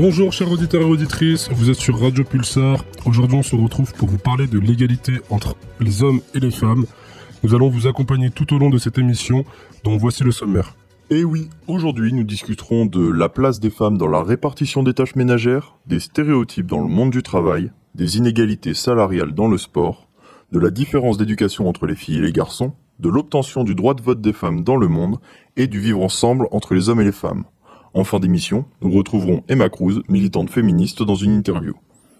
Bonjour chers auditeurs et auditrices, vous êtes sur Radio Pulsar. Aujourd'hui on se retrouve pour vous parler de l'égalité entre les hommes et les femmes. Nous allons vous accompagner tout au long de cette émission, dont voici le sommaire. Et oui, aujourd'hui nous discuterons de la place des femmes dans la répartition des tâches ménagères, des stéréotypes dans le monde du travail, des inégalités salariales dans le sport, de la différence d'éducation entre les filles et les garçons, de l'obtention du droit de vote des femmes dans le monde et du vivre ensemble entre les hommes et les femmes. En fin d'émission, nous retrouverons Emma Cruz, militante féministe, dans une interview.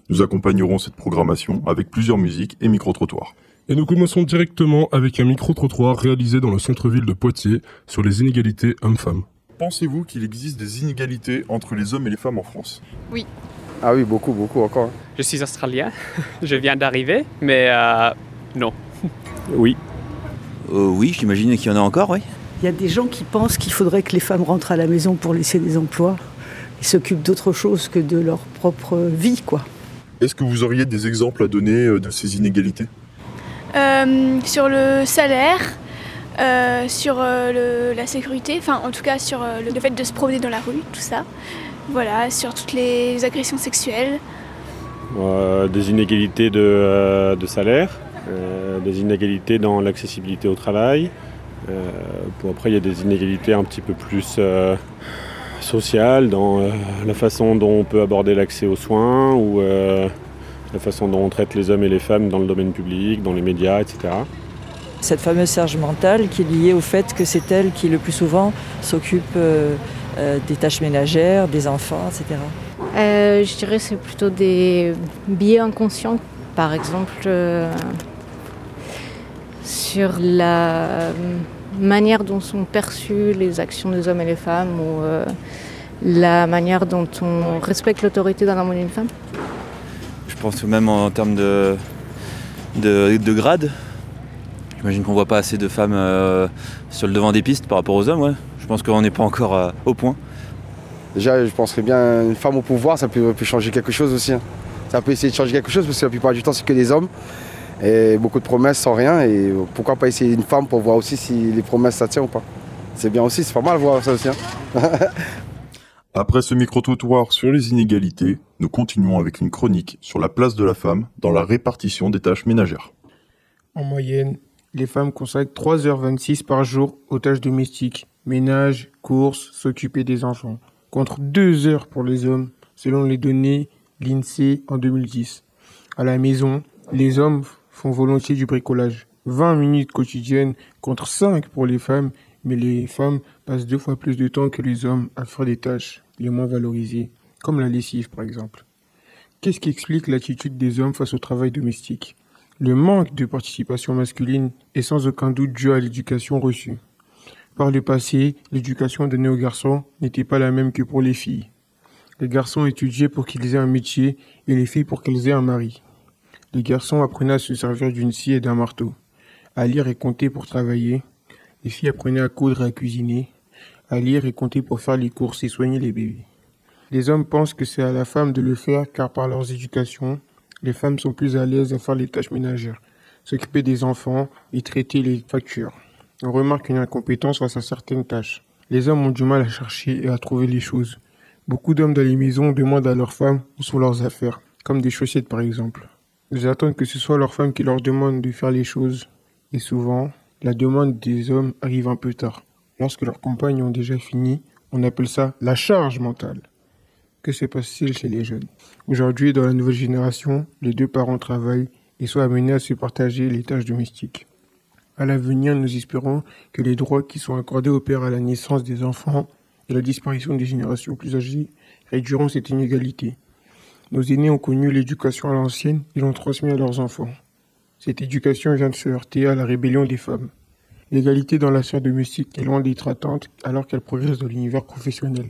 Nous accompagnerons cette programmation avec plusieurs musiques et micro-trottoirs. Et nous commençons directement avec un micro-trottoir réalisé dans le centre-ville de Poitiers sur les inégalités hommes-femmes. Pensez-vous qu'il existe des inégalités entre les hommes et les femmes en France? Oui. Ah oui, beaucoup, beaucoup encore. Je suis australien, je viens d'arriver, mais euh, non. Oui. Euh, oui, j'imagine qu'il y en a encore, oui. Il y a des gens qui pensent qu'il faudrait que les femmes rentrent à la maison pour laisser des emplois et s'occupent d'autre chose que de leur propre vie, quoi. Est-ce que vous auriez des exemples à donner euh, de ces inégalités? Euh, sur le salaire, euh, sur euh, le- la sécurité, enfin en tout cas sur euh, le, le fait de se promener dans la rue, tout ça. Voilà, sur toutes les agressions sexuelles. Euh, des inégalités de, euh, de salaire, euh, des inégalités dans l'accessibilité au travail. Euh, bon, après, il y a des inégalités un petit peu plus euh, sociales dans euh, la façon dont on peut aborder l'accès aux soins ou euh, la façon dont on traite les hommes et les femmes dans le domaine public, dans les médias, etc. Cette fameuse charge mentale qui est liée au fait que c'est elle qui le plus souvent s'occupe euh, euh, des tâches ménagères, des enfants, etc. Euh, je dirais que c'est plutôt des biais inconscients, par exemple euh, sur la euh, manière dont sont perçues les actions des hommes et les femmes ou euh, la manière dont on respecte l'autorité d'un homme ou d'une femme? Je pense que même en termes de, de, de grade. J'imagine qu'on voit pas assez de femmes euh, sur le devant des pistes par rapport aux hommes, ouais. Je pense qu'on n'est pas encore euh, au point. Déjà, je penserais bien une femme au pouvoir, ça peut, peut changer quelque chose aussi. hein. Ça peut essayer de changer quelque chose parce que la plupart du temps, c'est que des hommes. Et beaucoup de promesses sans rien. Et pourquoi pas essayer une femme pour voir aussi si les promesses ça tient ou pas. C'est bien aussi, c'est pas mal de voir ça aussi. hein. Après ce micro-trottoir sur les inégalités, nous continuons avec une chronique sur la place de la femme dans la répartition des tâches ménagères. En moyenne, les femmes consacrent 3h26 par jour aux tâches domestiques, ménage, courses, s'occuper des enfants, contre 2 heures pour les hommes, selon les données l'INSEE en 2010. À la maison, les hommes font volontiers du bricolage, 20 minutes quotidiennes contre 5 pour les femmes, mais les femmes passent deux fois plus de temps que les hommes à faire des tâches les moins valorisées, comme la lessive par exemple. Qu'est-ce qui explique l'attitude des hommes face au travail domestique? Le manque de participation masculine est sans aucun doute dû à l'éducation reçue. Par le passé, l'éducation donnée aux garçons n'était pas la même que pour les filles. Les garçons étudiaient pour qu'ils aient un métier et les filles pour qu'elles aient un mari. Les garçons apprenaient à se servir d'une scie et d'un marteau, à lire et compter pour travailler. Les filles apprenaient à coudre et à cuisiner, à lire et compter pour faire les courses et soigner les bébés. Les hommes pensent que c'est à la femme de le faire car par leurs éducations, les femmes sont plus à l'aise à faire les tâches ménagères, s'occuper des enfants et traiter les factures. On remarque une incompétence face à certaines tâches. Les hommes ont du mal à chercher et à trouver les choses. Beaucoup d'hommes dans les maisons demandent à leurs femmes où sont leurs affaires, comme des chaussettes par exemple. Ils attendent que ce soit leur femme qui leur demande de faire les choses. Et souvent, la demande des hommes arrive un peu tard. Lorsque leurs compagnes ont déjà fini, on appelle ça la charge mentale. Que se passe-t-il chez les jeunes? Aujourd'hui, dans la nouvelle génération, les deux parents travaillent et sont amenés à se partager les tâches domestiques. À l'avenir, nous espérons que les droits qui sont accordés aux pères à la naissance des enfants et la disparition des générations plus âgées réduiront cette inégalité. Nos aînés ont connu l'éducation à l'ancienne et l'ont transmis à leurs enfants. Cette éducation vient de se heurter à la rébellion des femmes. L'égalité dans la sphère domestique est loin d'être atteinte alors qu'elle progresse dans l'univers professionnel.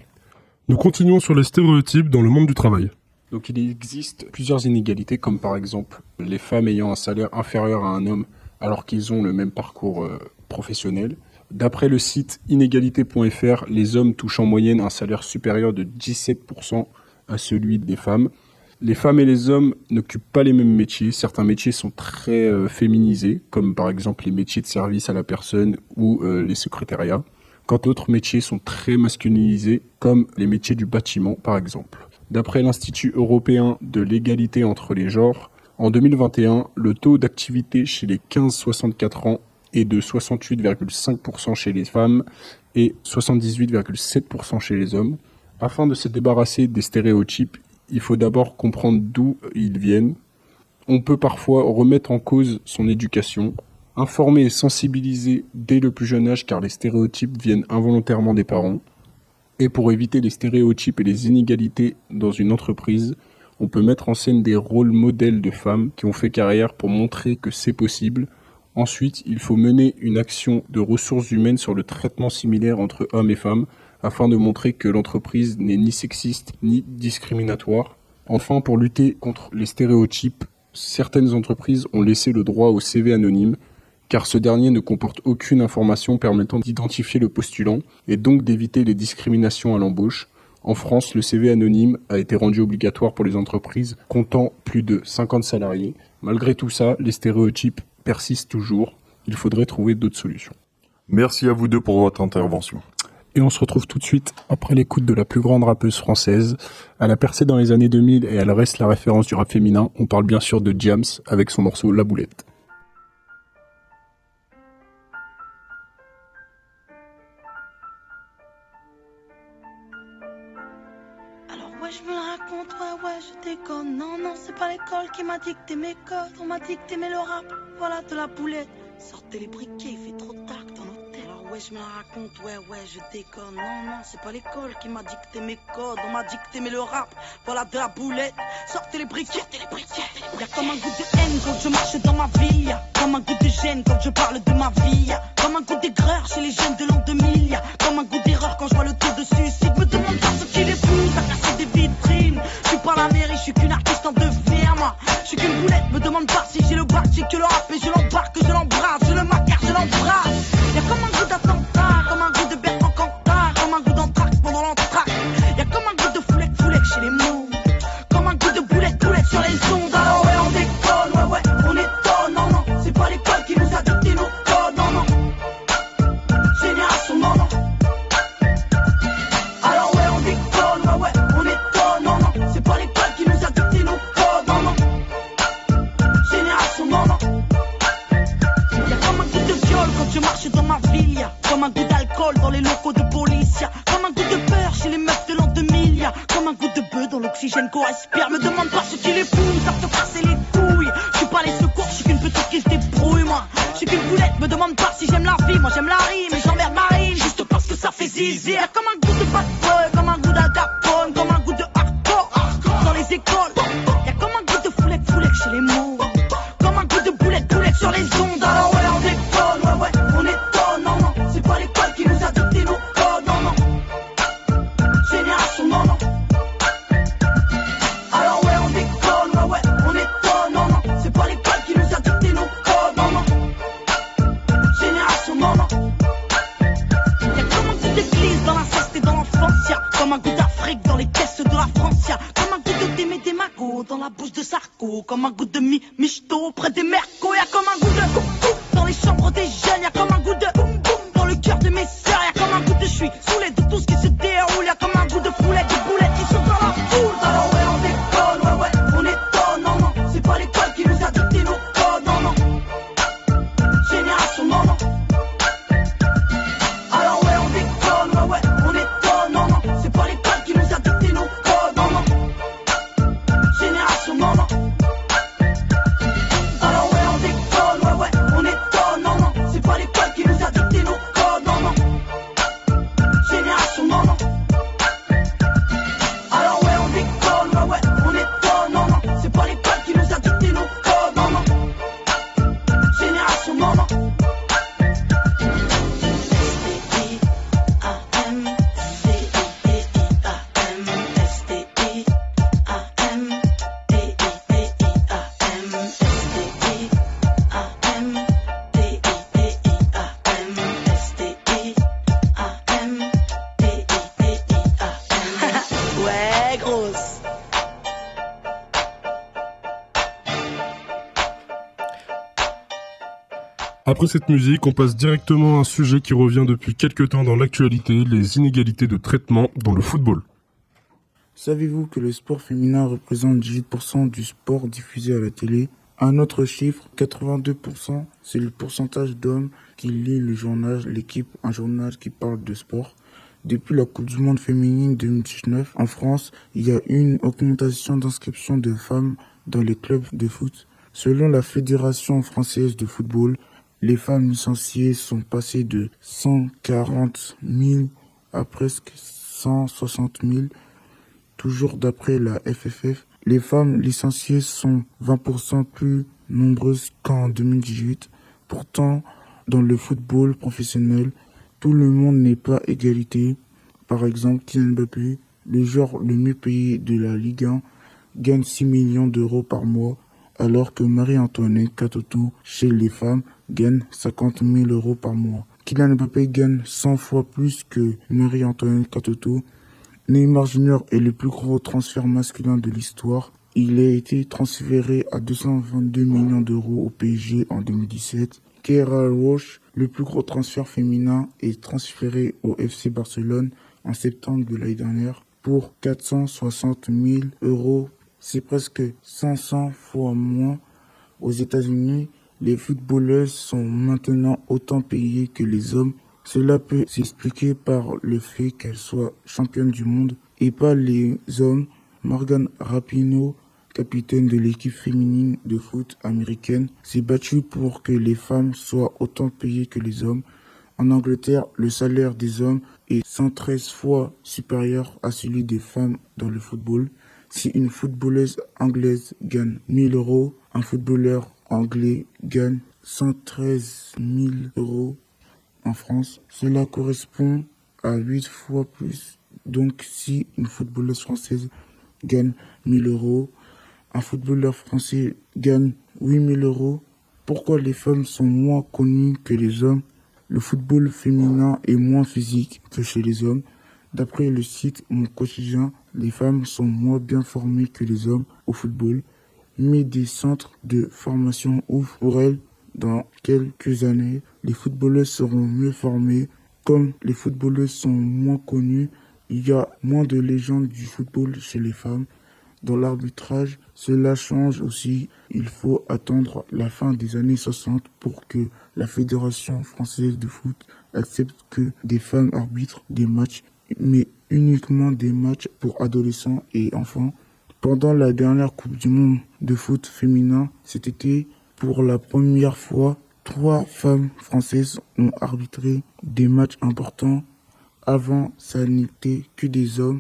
Nous continuons sur les stéréotypes dans le monde du travail. Donc il existe plusieurs inégalités, comme par exemple les femmes ayant un salaire inférieur à un homme alors qu'ils ont le même parcours euh, professionnel. D'après le site inégalité.fr, les hommes touchent en moyenne un salaire supérieur de 17% à celui des femmes. Les femmes et les hommes n'occupent pas les mêmes métiers. Certains métiers sont très euh, féminisés, comme par exemple les métiers de service à la personne ou euh, les secrétariats. Quant d'autres métiers sont très masculinisés, comme les métiers du bâtiment par exemple. D'après l'Institut européen de l'égalité entre les genres, en 2021, le taux d'activité chez les 15-64 ans est de 68,5% chez les femmes et 78,7% chez les hommes. Afin de se débarrasser des stéréotypes, il faut d'abord comprendre d'où ils viennent. On peut parfois remettre en cause son éducation, informer et sensibiliser dès le plus jeune âge car les stéréotypes viennent involontairement des parents. Et pour éviter les stéréotypes et les inégalités dans une entreprise, on peut mettre en scène des rôles modèles de femmes qui ont fait carrière pour montrer que c'est possible. Ensuite, il faut mener une action de ressources humaines sur le traitement similaire entre hommes et femmes afin de montrer que l'entreprise n'est ni sexiste ni discriminatoire. Enfin, pour lutter contre les stéréotypes, certaines entreprises ont laissé le droit au CV anonyme car ce dernier ne comporte aucune information permettant d'identifier le postulant et donc d'éviter les discriminations à l'embauche. En France, le CV anonyme a été rendu obligatoire pour les entreprises comptant plus de 50 salariés. Malgré tout ça, les stéréotypes persistent toujours. Il faudrait trouver d'autres solutions. Merci à vous deux pour votre intervention. Et on se retrouve tout de suite après l'écoute de la plus grande rappeuse française. Elle a percé dans les années 2000 et elle reste la référence du rap féminin. On parle bien sûr de Jams avec son morceau La Boulette. Qui m'a dicté mes codes. On m'a dicté mais le rap, voilà de la boulette. Sortez les briquets, il fait trop tard ouais, je me raconte, ouais, ouais, je déconne. Non, non, c'est pas l'école qui m'a dicté mes codes. On m'a dicté mais le rap, voilà de la boulette. Sortez les briquets, sortez les briquets. Y'a comme un goût de haine quand je marche dans ma. Y'a comme un goût de gêne quand je parle de ma vie. Comme un goût d'aigreur chez les jeunes Sarko, comme Après cette musique, on passe directement à un sujet qui revient depuis quelques temps dans l'actualité, les inégalités de traitement dans le football. Savez-vous que le sport féminin représente 18% du sport diffusé à la télé? Un autre chiffre, 82%, c'est le pourcentage d'hommes qui lisent le journal L'équipe, un journal qui parle de sport. Depuis la Coupe du Monde féminine 2019, en France, il y a eu une augmentation d'inscription de femmes dans les clubs de foot. Selon la Fédération française de football, les femmes licenciées sont passées de 140 000 à presque 160 000. Toujours d'après la FFF, les femmes licenciées sont 20% plus nombreuses qu'en 2018. Pourtant, dans le football professionnel, tout le monde n'est pas égalité. Par exemple, Kylian Mbappé, le joueur le mieux payé de la Ligue 1, gagne 6 millions d'euros par mois, alors que Marie-Antoinette Katoto, chez les femmes, gagne 50 000 euros par mois. Kylian Mbappé gagne 100 fois plus que Marie-Antoinette Katoto. Neymar Jr. est le plus gros transfert masculin de l'histoire. Il a été transféré à 222 millions d'euros au PSG en 2017. Keira Roche, le plus gros transfert féminin, est transféré au FC Barcelone en septembre de l'année dernière pour 460 000 euros. C'est presque 500 fois moins. Aux États-Unis, les footballeuses sont maintenant autant payées que les hommes. Cela peut s'expliquer par le fait qu'elles soient championnes du monde et pas les hommes. Morgan Rapinoe, capitaine de l'équipe féminine de foot américaine, s'est battue pour que les femmes soient autant payées que les hommes. En Angleterre, le salaire des hommes est 113 fois supérieur à celui des femmes dans le football. Si une footballeuse anglaise gagne 1000 euros, un footballeur anglais gagne 113 000 euros en France. Cela correspond à 8 fois plus. Donc si une footballeuse française gagne 1000 euros, un footballeur français gagne 8000 euros, pourquoi les femmes sont moins connues que les hommes? Le football féminin est moins physique que chez les hommes. D'après le site Mon Quotidien, les femmes sont moins bien formées que les hommes au football, mais des centres de formation ouvrent pour elles dans quelques années. Les footballeuses seront mieux formées. Comme les footballeuses sont moins connues, il y a moins de légendes du football chez les femmes. Dans l'arbitrage, cela change aussi. Il faut attendre la fin des années 60 pour que la Fédération française de foot accepte que des femmes arbitrent des matchs, mais uniquement des matchs pour adolescents et enfants. Pendant la dernière Coupe du Monde de foot féminin cet été, pour la première fois, trois femmes françaises ont arbitré des matchs importants. Avant, ça n'était que des hommes.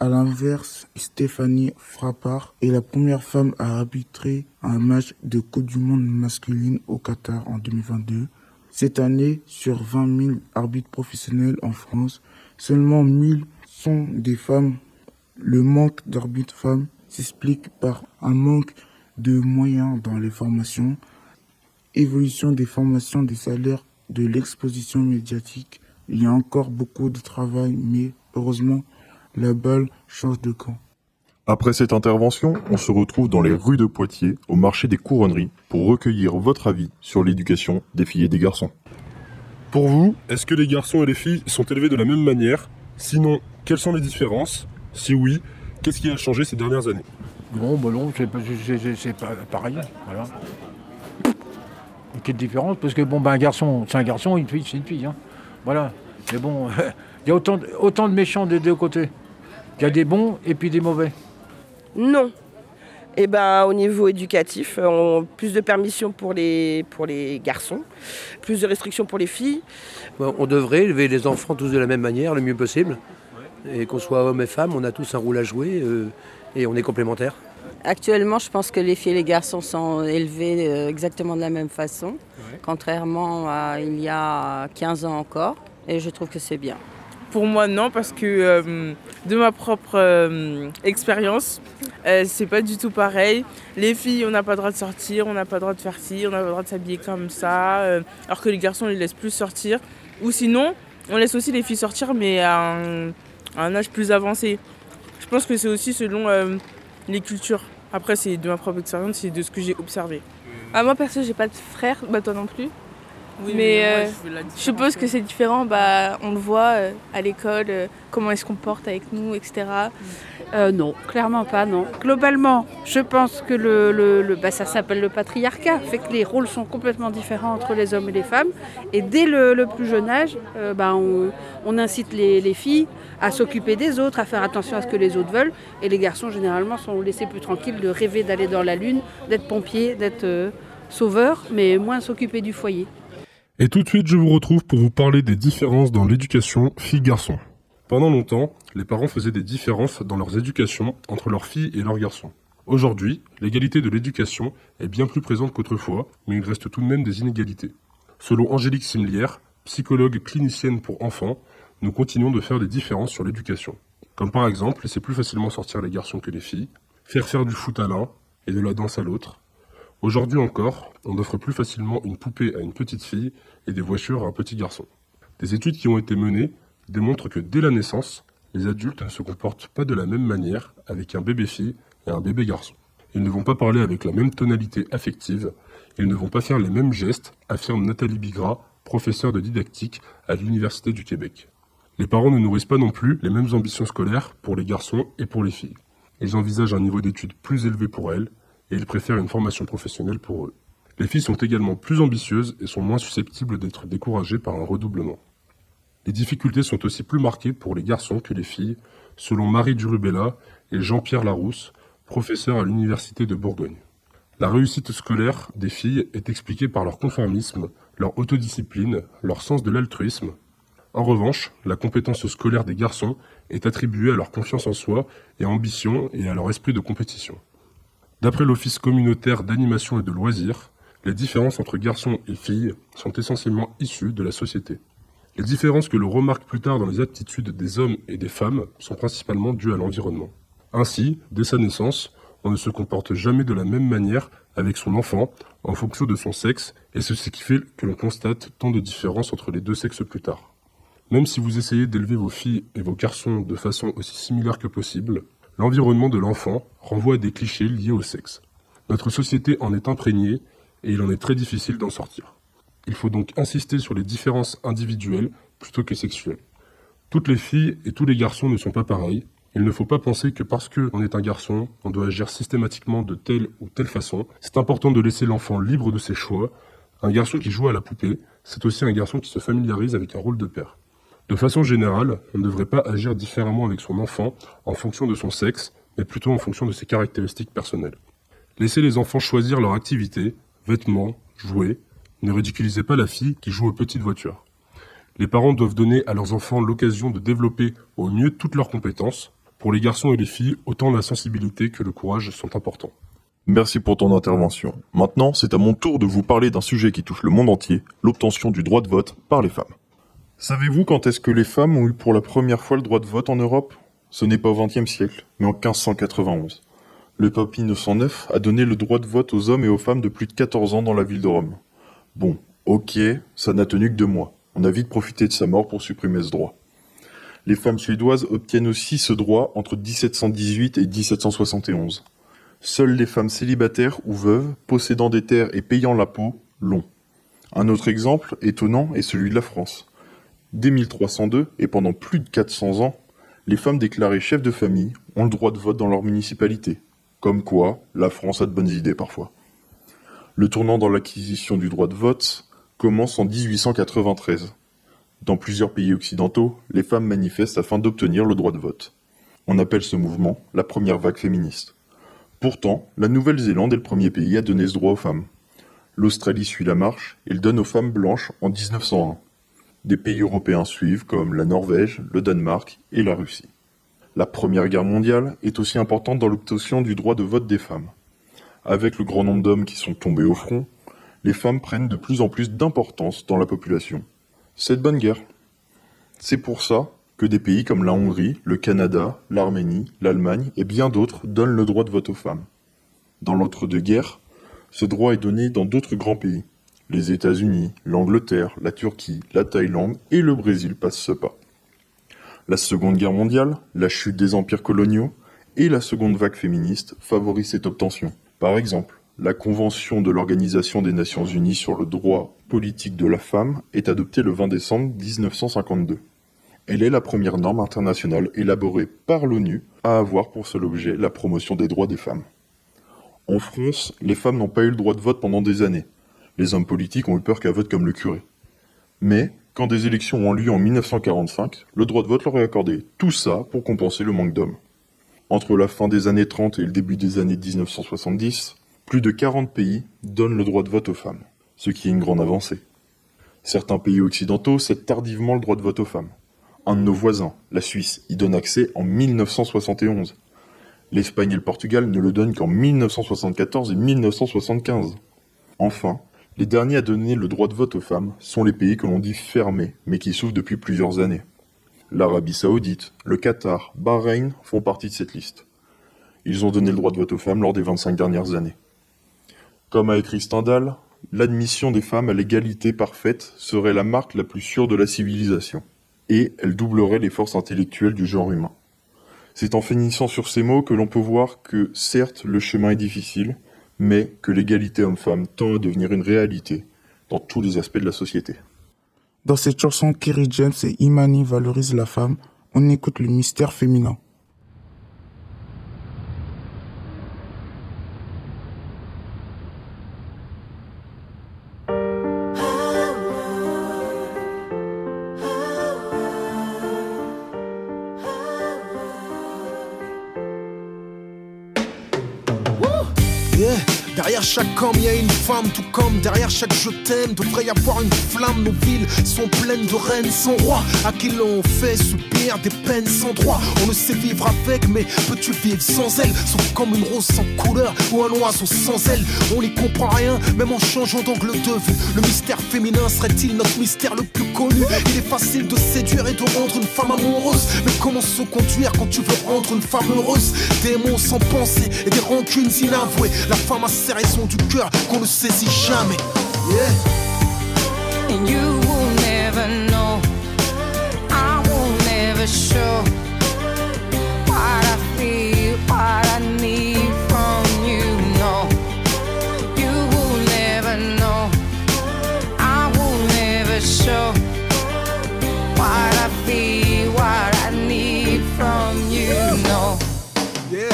À l'inverse, Stéphanie Frappard est la première femme à arbitrer un match de Coupe du Monde masculine au Qatar en 2022. Cette année, sur 20 000 arbitres professionnels en France, seulement 1000 sont des femmes. Le manque d'arbitres femmes s'explique par un manque de moyens dans les formations, évolution des formations des salaires, de l'exposition médiatique. Il y a encore beaucoup de travail, mais heureusement, la balle change de camp. Après cette intervention, on se retrouve dans les rues de Poitiers, au marché des couronneries, pour recueillir votre avis sur l'éducation des filles et des garçons. Pour vous, est-ce que les garçons et les filles sont élevés de la même manière? Sinon, quelles sont les différences? Si oui, qu'est-ce qui a changé ces dernières années? Non, bah non, c'est pas, c'est- pareil. Voilà. Quelle différence Parce que bon, ben, un garçon, c'est un garçon, une fille, c'est une fille. hein. Voilà. Mais bon, il y a autant, de- autant de méchants des deux côtés. Il y a des bons et puis des mauvais. Non. Eh ben, au niveau éducatif, on- plus de permissions pour les, pour les garçons, plus de restrictions pour les filles. On devrait élever les enfants tous de la même manière, le mieux possible. Et qu'on soit homme et femme, on a tous un rôle à jouer euh, et on est complémentaires. Actuellement, je pense que les filles et les garçons sont élevés euh, exactement de la même façon, contrairement à il y a 15 ans encore. Et je trouve que c'est bien. Pour moi, non, parce que euh, de ma propre euh, expérience, euh, c'est pas du tout pareil. Les filles, on n'a pas le droit de sortir, on n'a pas le droit de faire ci, on n'a pas le droit de s'habiller comme ça, euh, alors que les garçons, on les laisse plus sortir. Ou sinon, on laisse aussi les filles sortir, mais à un, à un âge plus avancé. Je pense que c'est aussi selon euh, les cultures. Après, c'est de ma propre expérience, c'est de ce que j'ai observé. Ah, moi perso, j'ai pas de frère, bah toi non plus. Oui, mais mais moi, euh, je je suppose que c'est différent, bah, on le voit euh, à l'école, comment ils se comportent avec nous, etc. Euh, non, clairement pas, non. Globalement, je pense que le, le- bah, ça s'appelle le patriarcat, fait que les rôles sont complètement différents entre les hommes et les femmes. Et dès le, plus jeune âge, euh, bah, on, incite les, les filles à s'occuper des autres, à faire attention à ce que les autres veulent. Et les garçons, généralement, sont laissés plus tranquilles de rêver d'aller dans la lune, d'être pompier, d'être euh, sauveur, mais moins s'occuper du foyer. Et tout de suite, je vous retrouve pour vous parler des différences dans l'éducation filles-garçons. Pendant longtemps, les parents faisaient des différences dans leurs éducations entre leurs filles et leurs garçons. Aujourd'hui, l'égalité de l'éducation est bien plus présente qu'autrefois, mais il reste tout de même des inégalités. Selon Angélique Simlière, psychologue clinicienne pour enfants, nous continuons de faire des différences sur l'éducation. Comme par exemple, laisser plus facilement sortir les garçons que les filles, faire faire du foot à l'un et de la danse à l'autre. Aujourd'hui encore, on offre plus facilement une poupée à une petite fille et des voitures à un petit garçon. Des études qui ont été menées démontrent que dès la naissance, les adultes ne se comportent pas de la même manière avec un bébé fille et un bébé garçon. Ils ne vont pas parler avec la même tonalité affective, ils ne vont pas faire les mêmes gestes, affirme Nathalie Bigra, professeure de didactique à l'Université du Québec. Les parents ne nourrissent pas non plus les mêmes ambitions scolaires pour les garçons et pour les filles. Ils envisagent un niveau d'études plus élevé pour elles et ils préfèrent une formation professionnelle pour eux. Les filles sont également plus ambitieuses et sont moins susceptibles d'être découragées par un redoublement. Les difficultés sont aussi plus marquées pour les garçons que les filles, selon Marie Durubella et Jean-Pierre Larousse, professeur à l'Université de Bourgogne. La réussite scolaire des filles est expliquée par leur conformisme, leur autodiscipline, leur sens de l'altruisme. En revanche, la compétence scolaire des garçons est attribuée à leur confiance en soi et ambition et à leur esprit de compétition. D'après l'Office communautaire d'animation et de loisirs, les différences entre garçons et filles sont essentiellement issues de la société. Les différences que l'on remarque plus tard dans les aptitudes des hommes et des femmes sont principalement dues à l'environnement. Ainsi, dès sa naissance, on ne se comporte jamais de la même manière avec son enfant en fonction de son sexe, et c'est ce qui fait que l'on constate tant de différences entre les deux sexes plus tard. Même si vous essayez d'élever vos filles et vos garçons de façon aussi similaire que possible, l'environnement de l'enfant renvoie à des clichés liés au sexe. Notre société en est imprégnée et il en est très difficile d'en sortir. Il faut donc insister sur les différences individuelles plutôt que sexuelles. Toutes les filles et tous les garçons ne sont pas pareils. Il ne faut pas penser que parce qu'on est un garçon, on doit agir systématiquement de telle ou telle façon. C'est important de laisser l'enfant libre de ses choix. Un garçon qui joue à la poupée, c'est aussi un garçon qui se familiarise avec un rôle de père. De façon générale, on ne devrait pas agir différemment avec son enfant en fonction de son sexe, mais plutôt en fonction de ses caractéristiques personnelles. Laissez les enfants choisir leur activité, vêtements, jouets. Ne ridiculisez pas la fille qui joue aux petites voitures. Les parents doivent donner à leurs enfants l'occasion de développer au mieux toutes leurs compétences. Pour les garçons et les filles, autant la sensibilité que le courage sont importants. Merci pour ton intervention. Maintenant, c'est à mon tour de vous parler d'un sujet qui touche le monde entier, l'obtention du droit de vote par les femmes. Savez-vous quand est-ce que les femmes ont eu pour la première fois le droit de vote en Europe? Ce n'est pas au XXe siècle, mais en 1591. Le pape Innocent IX a donné le droit de vote aux hommes et aux femmes de plus de 14 ans dans la ville de Rome. Bon, ok, ça n'a tenu que deux mois. On a vite profité de sa mort pour supprimer ce droit. Les femmes suédoises obtiennent aussi ce droit entre 1718 et 1771. Seules les femmes célibataires ou veuves, possédant des terres et payant l'impôt, l'ont. Un autre exemple étonnant est celui de la France. Dès 1302 et pendant plus de 400 ans, les femmes déclarées chefs de famille ont le droit de vote dans leur municipalité. Comme quoi, la France a de bonnes idées parfois. Le tournant dans l'acquisition du droit de vote commence en 1893. Dans plusieurs pays occidentaux, les femmes manifestent afin d'obtenir le droit de vote. On appelle ce mouvement la première vague féministe. Pourtant, la Nouvelle-Zélande est le premier pays à donner ce droit aux femmes. L'Australie suit la marche et le donne aux femmes blanches en 1901. Des pays européens suivent comme la Norvège, le Danemark et la Russie. La Première Guerre mondiale est aussi importante dans l'obtention du droit de vote des femmes. Avec le grand nombre d'hommes qui sont tombés au front, les femmes prennent de plus en plus d'importance dans la population. C'est de bonne guerre. C'est pour ça que des pays comme la Hongrie, le Canada, l'Arménie, l'Allemagne et bien d'autres donnent le droit de vote aux femmes. Dans l'entre-deux-guerres, ce droit est donné dans d'autres grands pays. Les États-Unis, l'Angleterre, la Turquie, la Thaïlande et le Brésil passent ce pas. La Seconde Guerre mondiale, la chute des empires coloniaux et la seconde vague féministe favorisent cette obtention. Par exemple, la Convention de l'Organisation des Nations Unies sur le droit politique de la femme est adoptée le 20 décembre 1952. Elle est la première norme internationale élaborée par l'ONU à avoir pour seul objet la promotion des droits des femmes. En France, les femmes n'ont pas eu le droit de vote pendant des années. Les hommes politiques ont eu peur qu'elles votent comme le curé. Mais, quand des élections ont lieu en 1945, le droit de vote leur est accordé. Tout ça pour compenser le manque d'hommes. Entre la fin des années 30 et le début des années 1970, plus de 40 pays donnent le droit de vote aux femmes, ce qui est une grande avancée. Certains pays occidentaux cèdent tardivement le droit de vote aux femmes. Un de nos voisins, la Suisse, y donne accès en 1971. L'Espagne et le Portugal ne le donnent qu'en 1974 et 1975. Enfin, les derniers à donner le droit de vote aux femmes sont les pays que l'on dit fermés, mais qui s'ouvrent depuis plusieurs années. L'Arabie saoudite, le Qatar, Bahreïn font partie de cette liste. Ils ont donné le droit de vote aux femmes lors des 25 dernières années. Comme a écrit Stendhal, l'admission des femmes à l'égalité parfaite serait la marque la plus sûre de la civilisation, et elle doublerait les forces intellectuelles du genre humain. C'est en finissant sur ces mots que l'on peut voir que, certes, le chemin est difficile, mais que l'égalité homme-femme tend à devenir une réalité dans tous les aspects de la société. Dans cette chanson, Kerry James et Imani valorisent la femme. On écoute le mystère féminin. Chaque une tout comme derrière chaque je t'aime, devrait y avoir une flamme. Nos villes sont pleines de reines sans roi, à qui l'on fait subir des peines sans droit. On ne sait vivre avec, mais peux-tu vivre sans elle Sauf comme une rose sans couleur ou un oiseau sans aile. On n'y comprend rien, même en changeant d'angle de vue. Le mystère féminin serait-il notre mystère le plus connu? Il est facile de séduire et de rendre une femme amoureuse, mais comment se conduire quand tu veux rendre une femme heureuse? Des mots sans pensée et des rancunes inavouées. La femme a ses raisons du cœur qu'on ne saisit jamais. Yeah. And you will never know. I will never show what I feel, what I need from you. No, you will never know. I will never show what I feel, what I need from you. No. Yeah.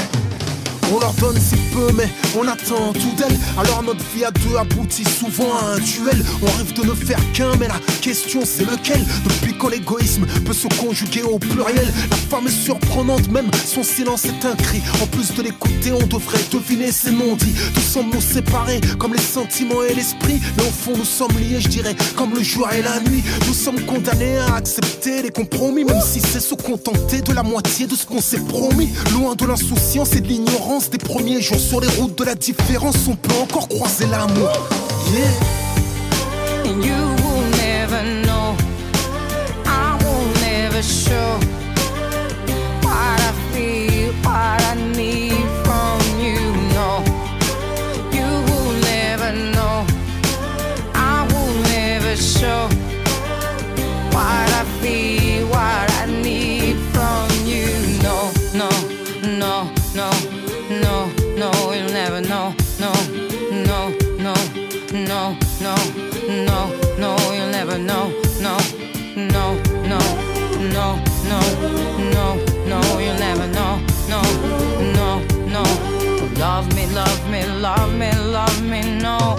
On leur donne si peu, mais on attend tout d'elle. Alors notre vie à deux aboutit souvent à un duel. On rêve de ne faire qu'un, mais la question c'est lequel? Depuis quand l'égoïsme peut se conjuguer au pluriel? La femme est surprenante, même son silence est un cri. En plus de l'écouter, on devrait deviner ses non-dits. Nous sommes nous séparés comme les sentiments et l'esprit. Mais au fond, nous sommes liés, je dirais, comme le jour et la nuit. Nous sommes condamnés à accepter les compromis, même si c'est se contenter de la moitié de ce qu'on s'est promis. Loin de l'insouciance et de l'ignorance des premiers jours sur les routes de la différence, on peut encore croiser l'amour. Yeah. And you will never know. I will never show no, no, no, no, no, no, you'll never know. No, no, no. Love me, love me, love me, love me, no.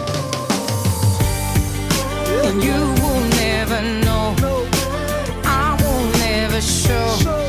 You will never know. I will never show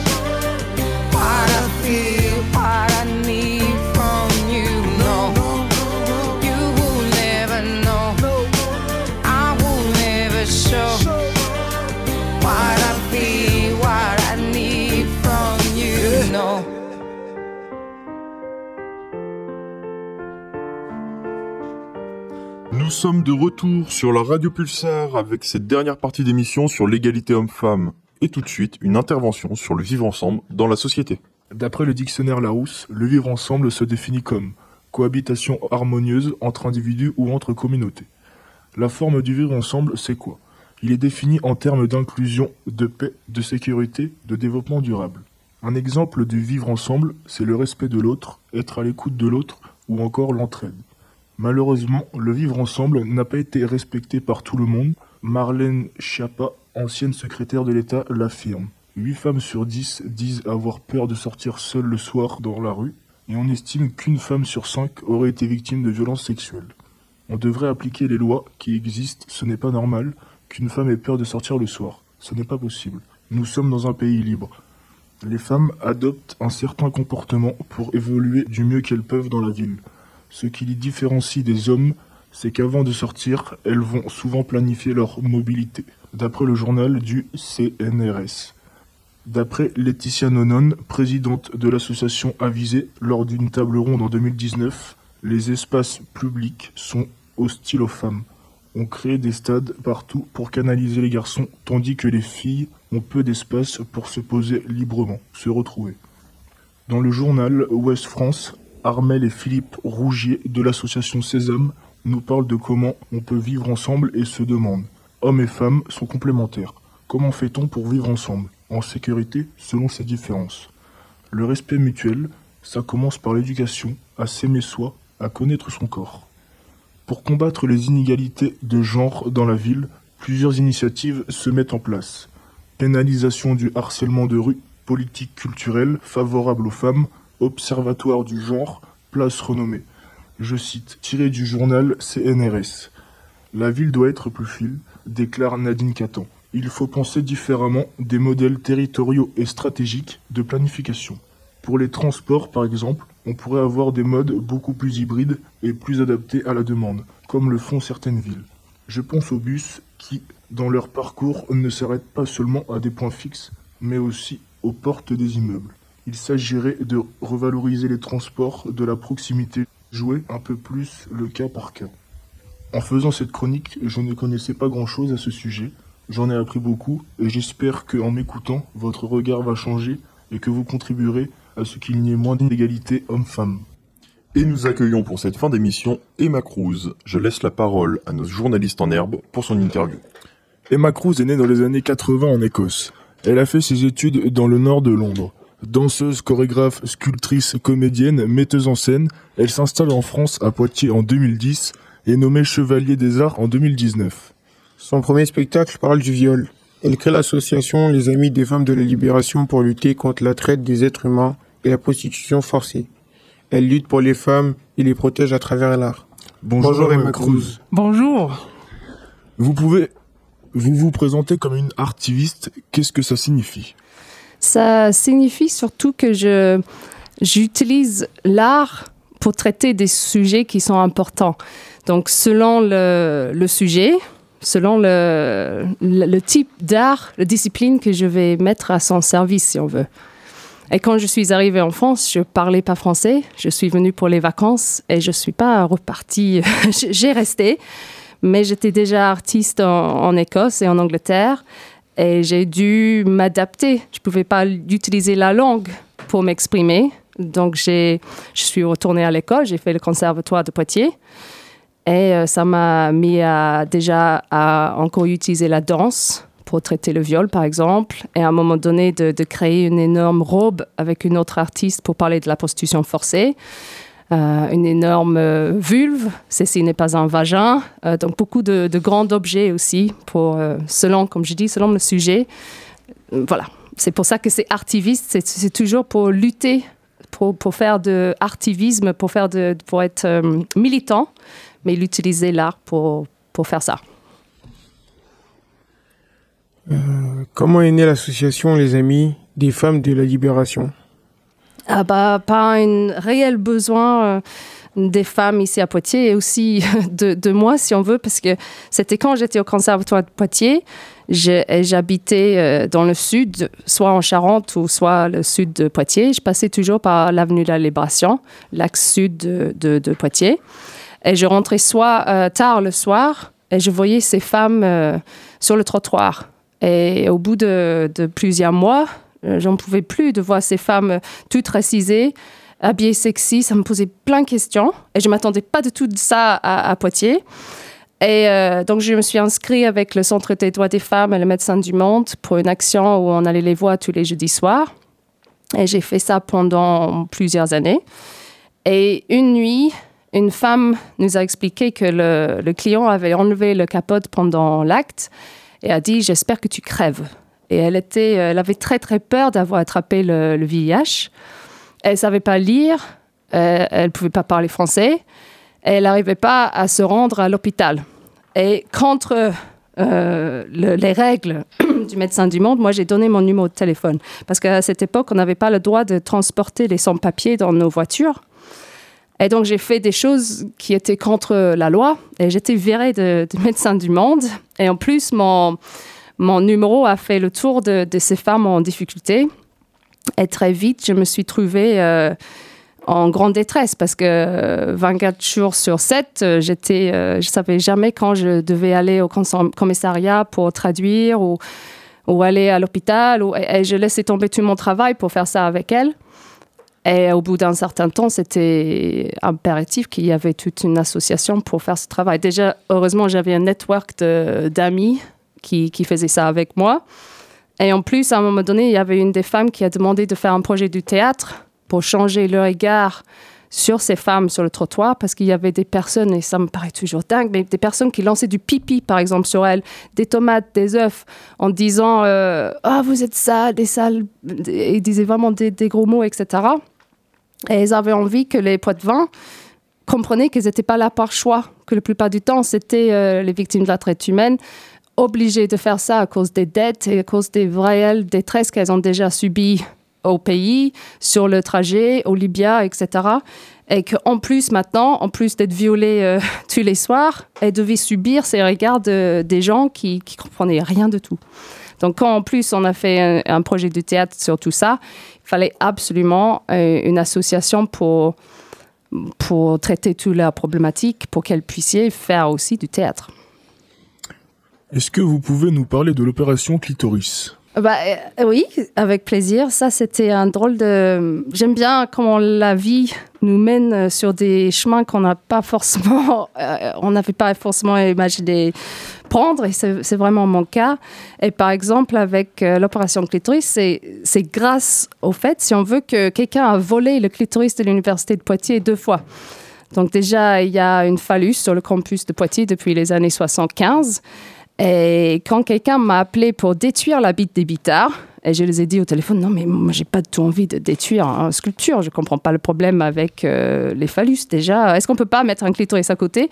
sommes de retour sur la radio Pulsar avec cette dernière partie d'émission sur l'égalité homme-femme. Et tout de suite, une intervention sur le vivre ensemble dans la société. D'après le dictionnaire Larousse, le vivre ensemble se définit comme cohabitation harmonieuse entre individus ou entre communautés. La forme du vivre ensemble, c'est quoi? Il est défini en termes d'inclusion, de paix, de sécurité, de développement durable. Un exemple du vivre ensemble, c'est le respect de l'autre, être à l'écoute de l'autre ou encore l'entraide. Malheureusement, le vivre ensemble n'a pas été respecté par tout le monde. Marlène Schiappa, ancienne secrétaire de l'État, l'affirme. 8 femmes sur 10 disent avoir peur de sortir seules le soir dans la rue, et on estime qu'une femme sur 5 aurait été victime de violences sexuelles. On devrait appliquer les lois qui existent, ce n'est pas normal qu'une femme ait peur de sortir le soir. Ce n'est pas possible. Nous sommes dans un pays libre. Les femmes adoptent un certain comportement pour évoluer du mieux qu'elles peuvent dans la ville. Ce qui les différencie des hommes, c'est qu'avant de sortir, elles vont souvent planifier leur mobilité, d'après le journal du CNRS. D'après Laetitia Nonon, présidente de l'association Avisée, lors d'une table ronde en 2019, les espaces publics sont hostiles aux femmes. On crée des stades partout pour canaliser les garçons, tandis que les filles ont peu d'espace pour se poser librement, se retrouver. Dans le journal Ouest France, Armel et Philippe Rougier de l'association Sésame nous parlent de comment on peut vivre ensemble et se demandent hommes et femmes sont complémentaires. Comment fait-on pour vivre ensemble, en sécurité, selon ces différences? Le respect mutuel, ça commence par l'éducation, à s'aimer soi, à connaître son corps. Pour combattre les inégalités de genre dans la ville, plusieurs initiatives se mettent en place. Pénalisation du harcèlement de rue, politique culturelle favorable aux femmes, observatoire du genre, place renommée. Je cite, tiré du journal CNRS. La ville doit être plus fine, déclare Nadine Catan. Il faut penser différemment des modèles territoriaux et stratégiques de planification. Pour les transports, par exemple, on pourrait avoir des modes beaucoup plus hybrides et plus adaptés à la demande, comme le font certaines villes. Je pense aux bus qui, dans leur parcours, ne s'arrêtent pas seulement à des points fixes, mais aussi aux portes des immeubles. Il s'agirait de revaloriser les transports de la proximité, jouer un peu plus le cas par cas. En faisant cette chronique, je ne connaissais pas grand-chose à ce sujet. J'en ai appris beaucoup et j'espère qu'en m'écoutant, votre regard va changer et que vous contribuerez à ce qu'il n'y ait moins d'inégalité homme-femme. Et nous accueillons pour cette fin d'émission Emma Cruz. Je laisse la parole à notre journaliste en herbe pour son interview. Emma Cruz est née dans les années 80 en Écosse. Elle a fait ses études dans le nord de Londres. Danseuse, chorégraphe, sculptrice, comédienne, metteuse en scène, elle s'installe en France à Poitiers en 2010 et est nommée chevalier des arts en 2019. Son premier spectacle parle du viol. Elle crée l'association Les Amis des femmes de la libération pour lutter contre la traite des êtres humains et la prostitution forcée. Elle lutte pour les femmes et les protège à travers l'art. Bonjour, Emma Cruz. Bonjour. Vous pouvez vous vous présenter comme une artiviste. Qu'est-ce que ça signifie? Ça signifie surtout que je j'utilise l'art pour traiter des sujets qui sont importants. Donc selon le, le sujet, selon le, le, type d'art, la discipline que je vais mettre à son service, si on veut. Et quand je suis arrivée en France, je parlais pas français. Je suis venue pour les vacances et je suis pas repartie. J'ai resté, mais j'étais déjà artiste en, Écosse et en Angleterre et j'ai dû m'adapter. Je pouvais pas utiliser la langue pour m'exprimer. Donc je suis retournée à l'école. J'ai fait le conservatoire de Poitiers. Et euh, ça m'a mis à, déjà à encore utiliser la danse pour traiter le viol, par exemple, et à un moment donné de, créer une énorme robe avec une autre artiste pour parler de la prostitution forcée. Euh, une énorme euh, vulve, ceci n'est pas un vagin, euh, donc beaucoup de, grands objets aussi, selon, comme je dis, selon le sujet. Voilà, c'est pour ça que c'est artiviste, c'est toujours pour lutter, pour, faire de artivisme, pour, pour être militant, mais il utilisait l'art pour, pour faire ça. Comment est née l'association Les Amis des femmes de la libération? Ah bah, Pas un réel besoin euh, des femmes ici à Poitiers et aussi de, moi, si on veut, parce que c'était quand j'étais au conservatoire de Poitiers. J'habitais euh, dans le sud, soit en Charente ou soit le sud de Poitiers. Je passais toujours par l'avenue de la Libération, l'axe sud de, Poitiers. Et je rentrais soit euh, tard le soir et je voyais ces femmes sur le trottoir. Et au bout de, plusieurs mois, j'en pouvais plus de voir ces femmes toutes racisées, habillées sexy. Ça me posait plein de questions et je m'attendais pas du tout de ça à, à Poitiers. Et euh, donc, je me suis inscrite avec le Centre des droits des femmes et le Médecin du Monde pour une action où on allait les voir tous les jeudis soirs. Et j'ai fait ça pendant plusieurs années. Et une nuit, une femme nous a expliqué que le, le client avait enlevé le capote pendant l'acte et a dit J'espère que tu crèves. Et elle, était, elle avait très très peur d'avoir attrapé le, VIH. Elle savait pas lire, euh, elle pouvait pas parler français, elle n'arrivait pas à se rendre à l'hôpital. Et contre euh, le- les règles du médecin du monde, moi j'ai donné mon numéro de téléphone. Parce qu'à cette époque, on n'avait pas le droit de transporter les sans-papiers dans nos voitures. Et donc j'ai fait des choses qui étaient contre la loi et j'étais virée de, de médecin du monde. Et en plus, mon, mon numéro a fait le tour de, ces femmes en difficulté. Et très vite, je me suis trouvée euh, en grande détresse parce que euh, 24 jours sur 7, euh, j'étais, euh, je savais jamais quand je devais aller au commissariat pour traduire ou, aller à l'hôpital. Et, je laissais tomber tout mon travail pour faire ça avec elle. Et au bout d'un certain temps, c'était impératif qu'il y avait toute une association pour faire ce travail. Déjà, heureusement, j'avais un network d'amis qui, qui faisaient ça avec moi. Et en plus, à un moment donné, il y avait une des femmes qui a demandé de faire un projet du théâtre pour changer le regard sur ces femmes sur le trottoir parce qu'il y avait des personnes, et ça me paraît toujours dingue, mais des personnes qui lançaient du pipi, par exemple, sur elles, des tomates, des œufs, en disant euh, Ah, vous êtes sales, des sales. Et disaient vraiment des, des gros mots, etc. Et ils avaient envie que les poids de vin comprenaient qu'ils n'étaient pas là par choix, que la plupart du temps, c'était euh, les victimes de la traite humaine obligées de faire ça à cause des dettes et à cause des réelles détresses qu'elles ont déjà subies au pays, sur le trajet, au Libya, etc. Et qu'en plus, maintenant, en plus d'être violées euh, tous les soirs, elles devaient subir ces regards de- des gens qui ne comprenaient rien de tout. Donc, quand en plus on a fait un, projet de théâtre sur tout ça, il fallait absolument euh, une association pour, pour traiter toute la problématique, pour qu'elles puissent faire aussi du théâtre. Est-ce que vous pouvez nous parler de l'opération Clitoris? Bah, euh, oui, avec plaisir. Ça, c'était un drôle de. J'aime bien comment la vie nous mène sur des chemins qu'on n'a pas forcément, euh, on n'avait pas forcément imaginé prendre, et c'est vraiment mon cas. Et par exemple, avec euh, l'opération clitoris, c'est grâce au fait, si on veut, que quelqu'un a volé le clitoris de l'université de Poitiers deux fois. Donc déjà, il y a une phallus sur le campus de Poitiers depuis les années 75. Et quand quelqu'un m'a appelé pour détruire la bite des bitards, et je les ai dit au téléphone, non mais moi j'ai pas tout envie de détruire une sculpture, je comprends pas le problème avec euh, les phallus déjà. Est-ce qu'on peut pas mettre un clitoris à côté?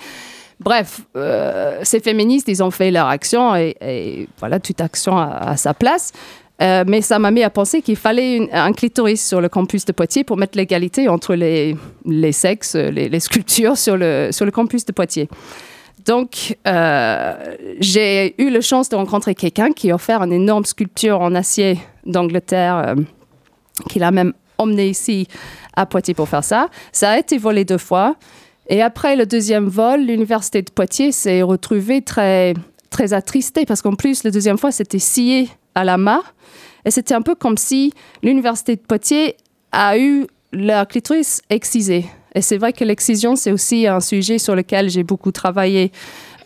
Bref, euh, ces féministes, ils ont fait leur action et, voilà, toute action à, sa place. Euh, mais ça m'a mis à penser qu'il fallait un clitoris sur le campus de Poitiers pour mettre l'égalité entre les, les sexes, les, les sculptures sur le, sur le campus de Poitiers. Donc, euh, j'ai eu la chance de rencontrer quelqu'un qui a offert une énorme sculpture en acier d'Angleterre, euh, qu'il a même emmené ici à Poitiers pour faire ça. Ça a été volé deux fois. Et après le deuxième vol, l'université de Poitiers s'est retrouvée très, très attristée parce qu'en plus, la deuxième fois, c'était scié à la main. Et c'était un peu comme si l'université de Poitiers a eu leur clitoris excisé. Et c'est vrai que l'excision, c'est aussi un sujet sur lequel j'ai beaucoup travaillé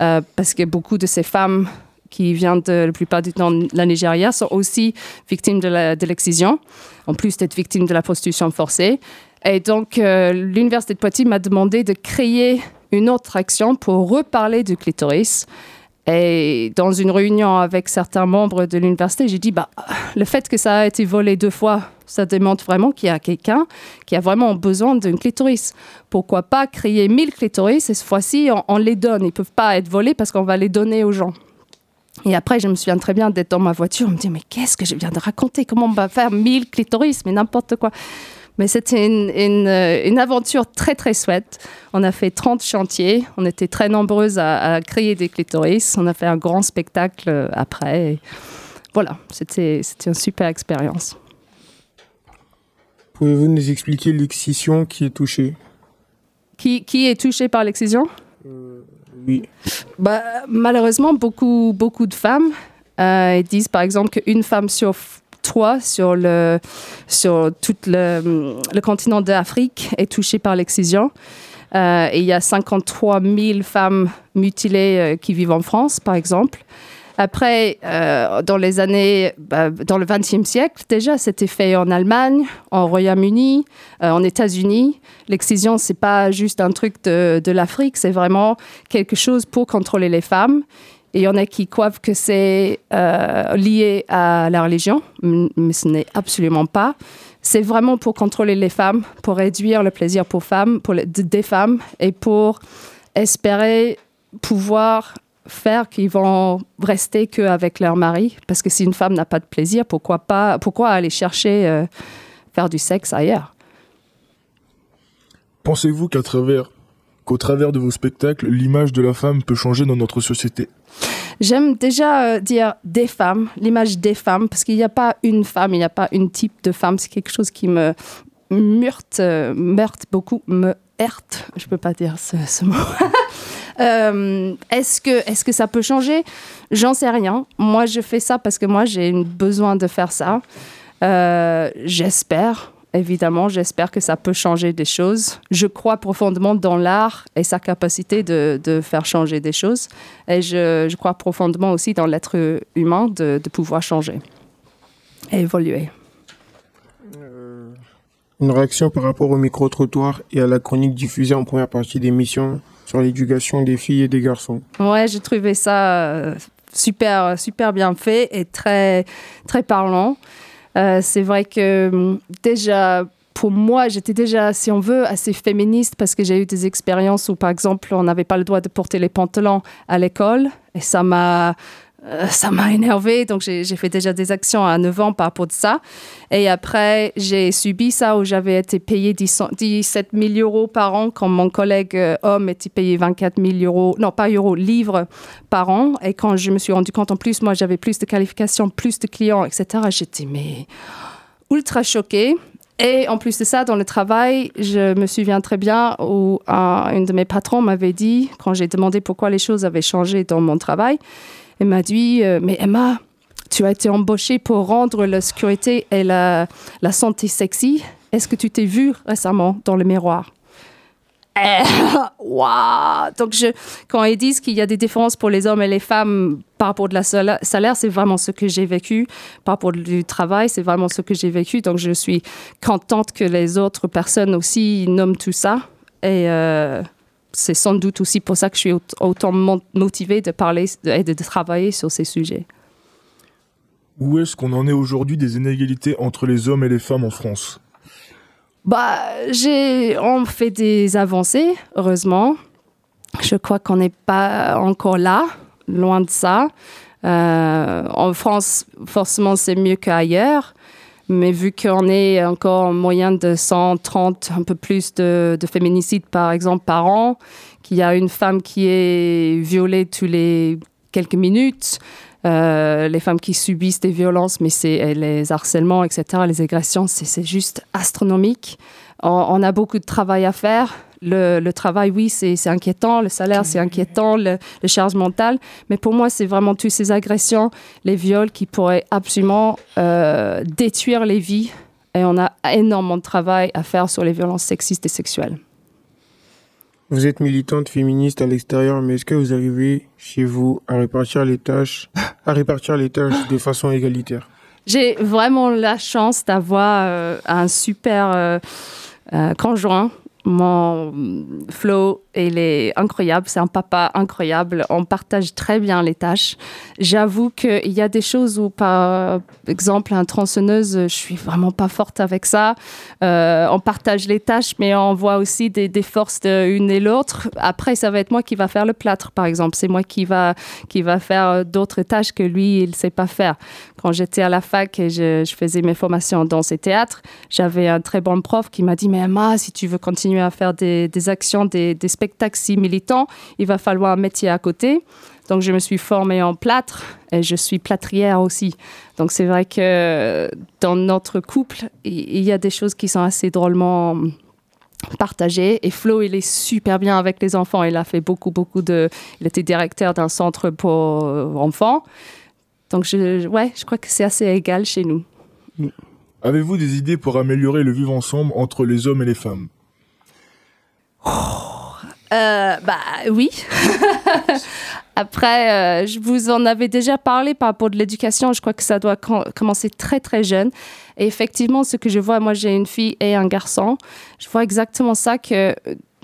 euh, parce que beaucoup de ces femmes qui viennent de, la plupart du temps de la Nigeria sont aussi victimes de l'excision, en plus d'être victimes de la prostitution forcée. Et donc, euh, l'Université de Poitiers m'a demandé de créer une autre action pour reparler du clitoris. Et dans une réunion avec certains membres de l'université, j'ai dit, bah, le fait que ça a été volé deux fois, ça démontre vraiment qu'il y a quelqu'un qui a vraiment besoin d'un clitoris. Pourquoi pas créer 1000 clitoris et cette fois-ci, on, on les donne. Ils ne peuvent pas être volés parce qu'on va les donner aux gens. Et après, je me souviens très bien d'être dans ma voiture, me dire, mais qu'est-ce que je viens de raconter? Comment on va faire 1000 clitoris? Mais n'importe quoi. Mais c'était une, une, euh, une aventure très, très chouette. On a fait 30 chantiers. On était très nombreuses à, à créer des clitoris. On a fait un grand spectacle euh, après. Et voilà, c'était une super expérience. Pouvez-vous nous expliquer l'excision qui est touchée? Qui, qui est touché par l'excision? Oui. Bah, malheureusement, beaucoup, beaucoup de femmes euh, ils disent par exemple qu'une femme sur trois sur, le, sur tout le, le continent d'Afrique est touchée par l'excision. Euh, et il y a 53 000 femmes mutilées euh, qui vivent en France, par exemple. Après, euh, dans les années, bah, dans le XXe siècle, déjà, c'était fait en Allemagne, en Royaume-Uni, euh, en États-Unis. L'excision, c'est pas juste un truc de, de l'Afrique, c'est vraiment quelque chose pour contrôler les femmes. Et il y en a qui croient que c'est euh, lié à la religion, mais ce n'est absolument pas. C'est vraiment pour contrôler les femmes, pour réduire le plaisir pour femmes, pour les- de- des femmes et pour espérer pouvoir faire qu'ils vont rester qu'avec leur mari. Parce que si une femme n'a pas de plaisir, pourquoi, pas, pourquoi aller chercher euh, faire du sexe ailleurs? Pensez-vous qu'à travers, qu'au travers de vos spectacles, l'image de la femme peut changer dans notre société J'aime déjà euh, dire des femmes, l'image des femmes, parce qu'il n'y a pas une femme, il n'y a pas une type de femme. C'est quelque chose qui me euh, meurte beaucoup, me heurte. Je peux pas dire ce, mot. Euh, est-ce que, est-ce que ça peut changer? J'en sais rien. Moi, je fais ça parce que moi, j'ai besoin de faire ça. J'espère, évidemment, j'espère que ça peut changer des choses. Je crois profondément dans l'art et sa capacité de, de faire changer des choses. Et je, je crois profondément aussi dans l'être humain de, de pouvoir changer et évoluer. Une réaction par rapport au micro-trottoir et à la chronique diffusée en première partie d'émission sur l'éducation des filles et des garçons. Ouais, j'ai trouvé ça euh, super, super bien fait et très, très parlant. Euh, c'est vrai que hum, déjà, pour moi, j'étais déjà, si on veut, assez féministe parce que j'ai eu des expériences où, par exemple, on n'avait pas le droit de porter les pantalons à l'école et ça m'a. Euh, ça m'a énervé, donc j'ai fait déjà des actions à 9 ans par rapport de ça. Et après, j'ai subi ça où j'avais été payé 10 17 000 euros par an quand mon collègue euh, homme était payé 24 000 euros, non pas euros, livres par an. Et quand je me suis rendu compte, en plus, moi j'avais plus de qualifications, plus de clients, etc., j'étais ultra choquée. Et en plus de ça, dans le travail, je me souviens très bien où un, une de mes patrons m'avait dit, quand j'ai demandé pourquoi les choses avaient changé dans mon travail, elle m'a dit euh, Mais Emma, tu as été embauchée pour rendre la sécurité et la, la santé sexy. Est-ce que tu t'es vue récemment dans le miroir? Eh, Waouh Donc, je, quand ils disent qu'il y a des différences pour les hommes et les femmes par rapport à la sala- salaire, c'est vraiment ce que j'ai vécu. Par rapport du travail, c'est vraiment ce que j'ai vécu. Donc, je suis contente que les autres personnes aussi nomment tout ça. Et euh, c'est sans doute aussi pour ça que je suis aut- autant motivée de parler et de, de travailler sur ces sujets. Où est-ce qu'on en est aujourd'hui des inégalités entre les hommes et les femmes en France? Bah, j'ai, on fait des avancées, heureusement. Je crois qu'on n'est pas encore là, loin de ça. Euh, en France, forcément, c'est mieux qu'ailleurs. Mais vu qu'on est encore en moyenne de 130, un peu plus de, de féminicides, par exemple, par an, qu'il y a une femme qui est violée tous les quelques minutes, euh, les femmes qui subissent des violences, mais c'est et les harcèlements, etc., les agressions, c'est juste astronomique. On, on a beaucoup de travail à faire. Le, le travail, oui, c'est inquiétant. Le salaire, c'est inquiétant. Le, le charge mentale. Mais pour moi, c'est vraiment toutes ces agressions, les viols qui pourraient absolument euh, détruire les vies. Et on a énormément de travail à faire sur les violences sexistes et sexuelles. Vous êtes militante féministe à l'extérieur, mais est-ce que vous arrivez chez vous à répartir les tâches, à répartir les tâches de façon égalitaire? J'ai vraiment la chance d'avoir euh, un super euh, euh, conjoint. Mon mm, Flo, il est incroyable, c'est un papa incroyable. On partage très bien les tâches. J'avoue qu'il y a des choses où, par exemple, un tronçonneuse, je suis vraiment pas forte avec ça. Euh, on partage les tâches, mais on voit aussi des, forces de et l'autre. Après, ça va être moi qui va faire le plâtre, par exemple. C'est moi qui va, qui va faire d'autres tâches que lui, il sait pas faire. Quand j'étais à la fac et je, je faisais mes formations en danse et théâtre, j'avais un très bon prof qui m'a dit, mais Emma, si tu veux continuer à faire des, actions, des, spectacles si militants, il va falloir un métier à côté. Donc, je me suis formée en plâtre et je suis plâtrière aussi. Donc, c'est vrai que dans notre couple, il il y a des choses qui sont assez drôlement partagées. Et Flo, il est super bien avec les enfants. Il a fait beaucoup, beaucoup de. Il était directeur d'un centre pour euh, enfants. Donc, je, ouais, je crois que c'est assez égal chez nous. Avez-vous des idées pour améliorer le vivre ensemble entre les hommes et les femmes? Euh, bah oui. Après, euh, je vous en avais déjà parlé par rapport de l'éducation. Je crois que ça doit com- commencer très très jeune. Et effectivement, ce que je vois, moi j'ai une fille et un garçon. Je vois exactement ça que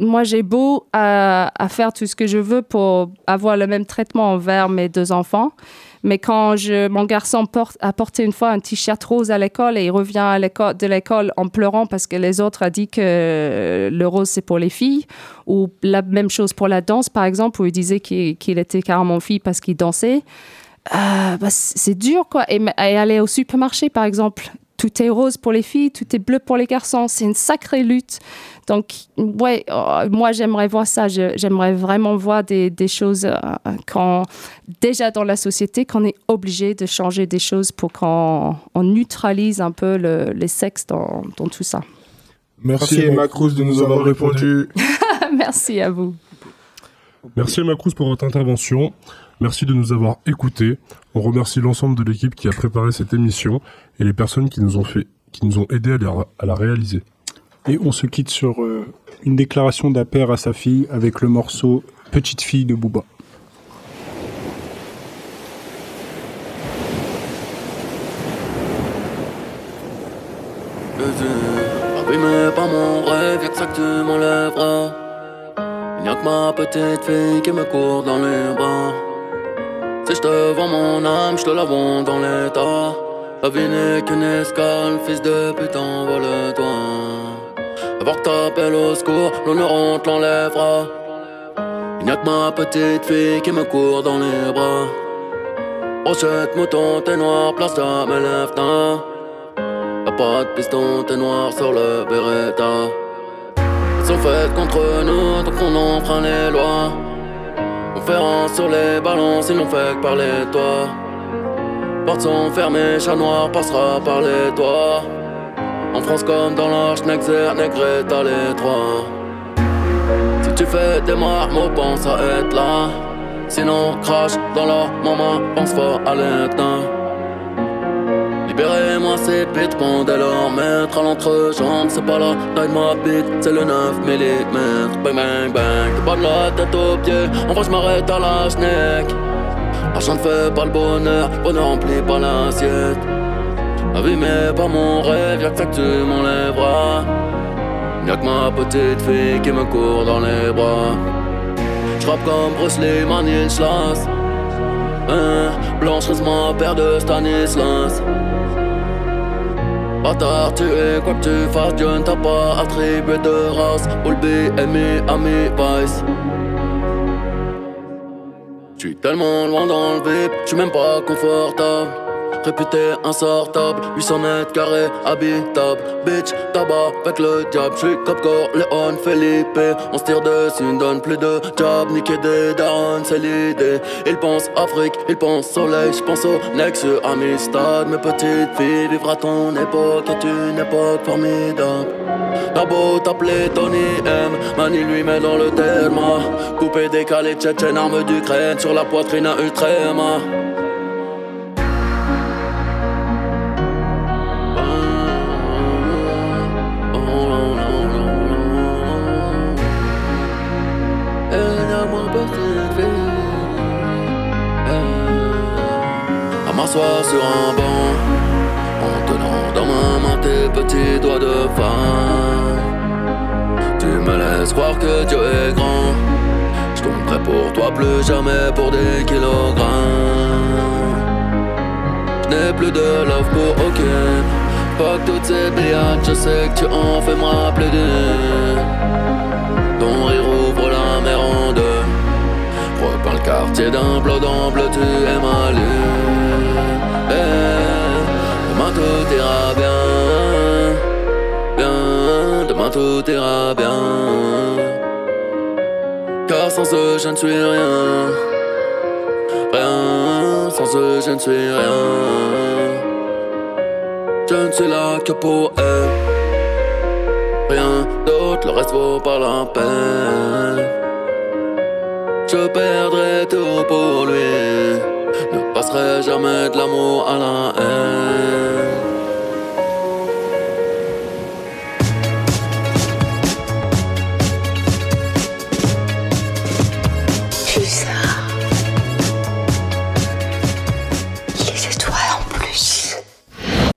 moi, j'ai beau à, à faire tout ce que je veux pour avoir le même traitement envers mes deux enfants. Mais quand mon garçon porte, a porté une fois un t-shirt rose à l'école et il revient de l'école en pleurant parce que les autres ont dit que le rose c'est pour les filles, ou la même chose pour la danse par exemple, où il disait qu'il était carrément fille parce qu'il dansait, euh, bah, c'est dur quoi. Et aller au supermarché par exemple, tout est rose pour les filles, tout est bleu pour les garçons. C'est une sacrée lutte. Donc, ouais, euh, moi, j'aimerais voir ça. J'aimerais vraiment voir des, des choses euh, quand, déjà dans la société, qu'on est obligé de changer des choses pour qu'on on neutralise un peu le- les sexes dans, dans tout ça. Merci, Emma Cruz de nous avoir répondu. Merci à vous. Merci Emma Cruz pour votre intervention. Merci de nous avoir écoutés. On remercie l'ensemble de l'équipe qui a préparé cette émission et les personnes qui nous ont aidés à la, à réaliser. Et on se quitte sur euh, une déclaration d'un à sa fille avec le morceau Petite fille de Booba. Ma petite fille qui me court dans les bras. Si je te vends mon âme, je te la vends dans l'état. La vie n'est qu'une escale, fils de putain, vole-toi. Avant que au secours, l'honneur on te l'enlèvera. Il n'y a que ma petite fille qui me court dans les bras. Brochette, mouton, t'es noir, place ta me lève Y'a pas de piston, t'es noir sur le Beretta. Sont faites contre nous, donc on enfreint les lois. Conférence sur les balances, ils l'ont fait que parler de toi. Portes sont fermées, chat noir passera par les toits. En France comme dans l'Arche, Nexer, Negreta, les trois. Si tu fais des marmots, pense à être là. Sinon, crache dans leur maman, pense fort à l'éteint. Libérez-moi ces pits, pendez leur maître à l'entrejambe, c'est pas la taille de ma bite, c'est le 9 mm. Bang bang bang, pas de la tête aux pieds, en vrai je m'arrête à la schneck. L'argent ne fait pas le bonheur, bonheur remplit pas l'assiette. Mais pas mon rêve, y'a que ça que tu m'enlèveras. Y'a que ma petite fille qui me court dans les bras. J'rappe comme Bruce Lee, Stanislas. Hein, Blanche ma paire de Stanislas. Bâtard, tu es quoi que tu fasses, Dieu ne t'a pas attribué de race. Olby, Amy, Ami, Vice. J'suis tellement loin dans le vip, même pas confortable. Réputé insortable, 800 mètres carrés, habitable. Bitch, tabac avec le diable. J'suis Cop Léon, Felipe. On se tire dessus, ne donne plus de job. Niquer des darons, c'est l'idée. Ils pensent Afrique, ils pensent soleil. J'pense au Nexus, Amistad. Mes petites filles, vivre à ton époque est une époque formidable. T'as beau t'appeler Tony M, Mani lui met dans le terme. Coupé, décalé, tchétchène, arme d'Ukraine. Sur la poitrine à Ultrema. À m'asseoir sur un banc En tenant dans ma main tes petits doigts de femme. Tu me laisses croire que Dieu est grand. Je tomberai pour toi plus jamais pour des kilogrammes. Je n'ai plus de love pour aucune. Fuck toutes ces billades, je sais que tu en fais me rappeler Ton rire ouvre la mer en deux. Repeins le quartier d'un bleu tu es ma lune. Eh, demain tout ira bien, bien, demain tout ira bien. Car sans eux je ne suis rien, rien, sans eux je ne suis rien. Je ne suis là que pour elle, rien d'autre, le reste vaut pas la peine. Je perdrai tout pour lui. Ne passerai jamais de l'amour à la haine.